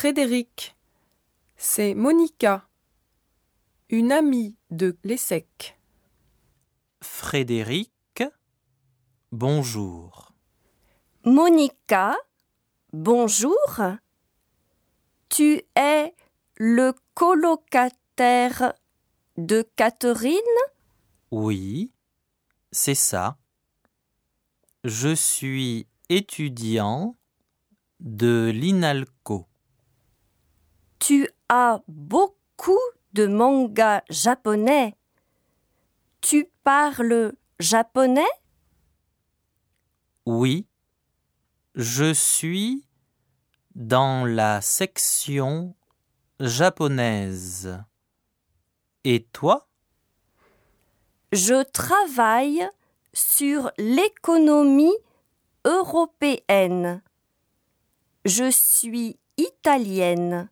Frédéric, c'est Monica, une amie de l'ESSEC. Frédéric, bonjour. Monica, bonjour. Tu es le colocataire de Catherine? Oui, c'est ça. Je suis étudiant de l'INALCO. Tu as beaucoup de mangas japonais. Tu parles japonais? Oui, je suis dans la section japonaise. Et toi? Je travaille sur l'économie européenne. Je suis italienne.